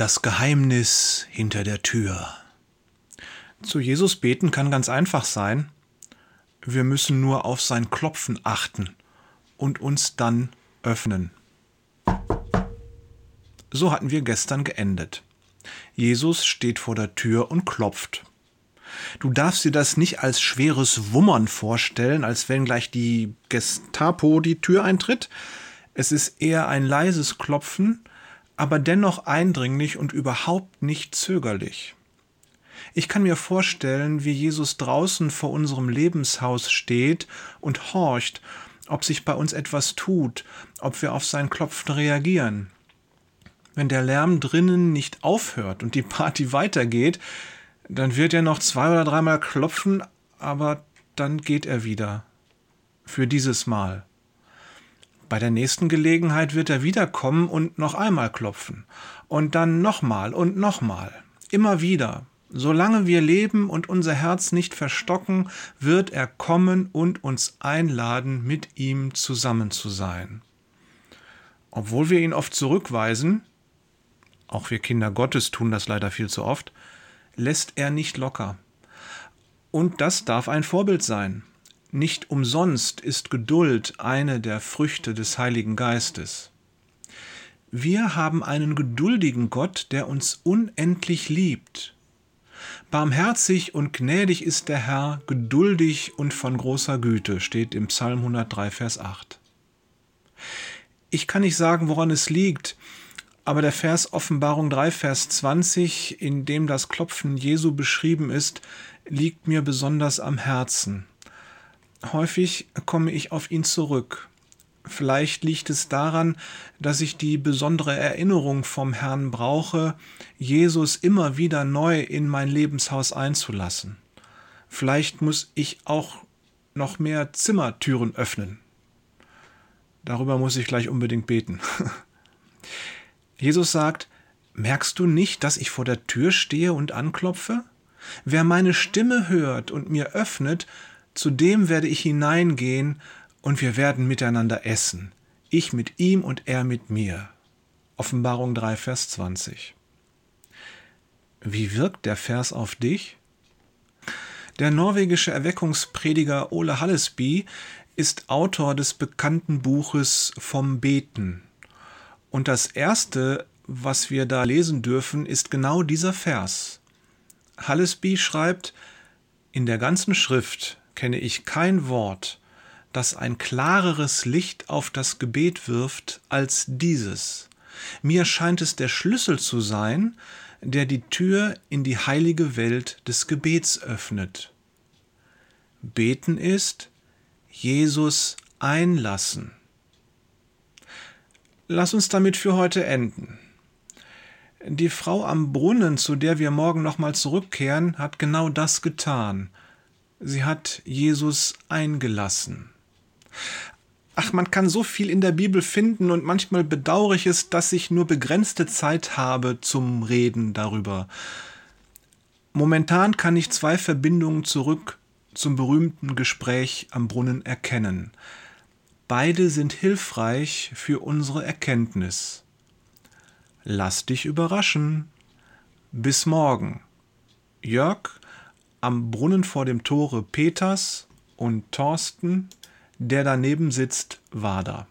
Das Geheimnis hinter der Tür. Zu Jesus beten kann ganz einfach sein. Wir müssen nur auf sein Klopfen achten und uns dann öffnen. So hatten wir gestern geendet. Jesus steht vor der Tür und klopft. Du darfst dir das nicht als schweres Wummern vorstellen, als wenn gleich die Gestapo die Tür eintritt. Es ist eher ein leises Klopfen, aber dennoch eindringlich und überhaupt nicht zögerlich. Ich kann mir vorstellen, wie Jesus draußen vor unserem Lebenshaus steht und horcht, ob sich bei uns etwas tut, ob wir auf sein Klopfen reagieren. Wenn der Lärm drinnen nicht aufhört und die Party weitergeht, dann wird er noch zwei oder dreimal klopfen, aber dann geht er wieder. Für dieses Mal. Bei der nächsten Gelegenheit wird er wiederkommen und noch einmal klopfen. Und dann nochmal und nochmal. Immer wieder. Solange wir leben und unser Herz nicht verstocken, wird er kommen und uns einladen, mit ihm zusammen zu sein. Obwohl wir ihn oft zurückweisen, auch wir Kinder Gottes tun das leider viel zu oft, lässt er nicht locker. Und das darf ein Vorbild sein. Nicht umsonst ist Geduld eine der Früchte des Heiligen Geistes. Wir haben einen geduldigen Gott, der uns unendlich liebt. Barmherzig und gnädig ist der Herr, geduldig und von großer Güte, steht im Psalm 103, Vers 8. Ich kann nicht sagen, woran es liegt, aber der Vers Offenbarung 3, Vers 20, in dem das Klopfen Jesu beschrieben ist, liegt mir besonders am Herzen. Häufig komme ich auf ihn zurück. Vielleicht liegt es daran, dass ich die besondere Erinnerung vom Herrn brauche, Jesus immer wieder neu in mein Lebenshaus einzulassen. Vielleicht muss ich auch noch mehr Zimmertüren öffnen. Darüber muss ich gleich unbedingt beten. Jesus sagt, Merkst du nicht, dass ich vor der Tür stehe und anklopfe? Wer meine Stimme hört und mir öffnet, zu dem werde ich hineingehen und wir werden miteinander essen. Ich mit ihm und er mit mir. Offenbarung 3, Vers 20. Wie wirkt der Vers auf dich? Der norwegische Erweckungsprediger Ole Hallesby ist Autor des bekannten Buches Vom Beten. Und das erste, was wir da lesen dürfen, ist genau dieser Vers. Hallesby schreibt, in der ganzen Schrift kenne ich kein Wort, das ein klareres Licht auf das Gebet wirft als dieses. Mir scheint es der Schlüssel zu sein, der die Tür in die heilige Welt des Gebets öffnet. Beten ist Jesus einlassen. Lass uns damit für heute enden. Die Frau am Brunnen, zu der wir morgen nochmal zurückkehren, hat genau das getan. Sie hat Jesus eingelassen. Ach, man kann so viel in der Bibel finden und manchmal bedauere ich es, dass ich nur begrenzte Zeit habe zum Reden darüber. Momentan kann ich zwei Verbindungen zurück zum berühmten Gespräch am Brunnen erkennen. Beide sind hilfreich für unsere Erkenntnis. Lass dich überraschen. Bis morgen. Jörg am Brunnen vor dem Tore Peters und Thorsten, der daneben sitzt, war da.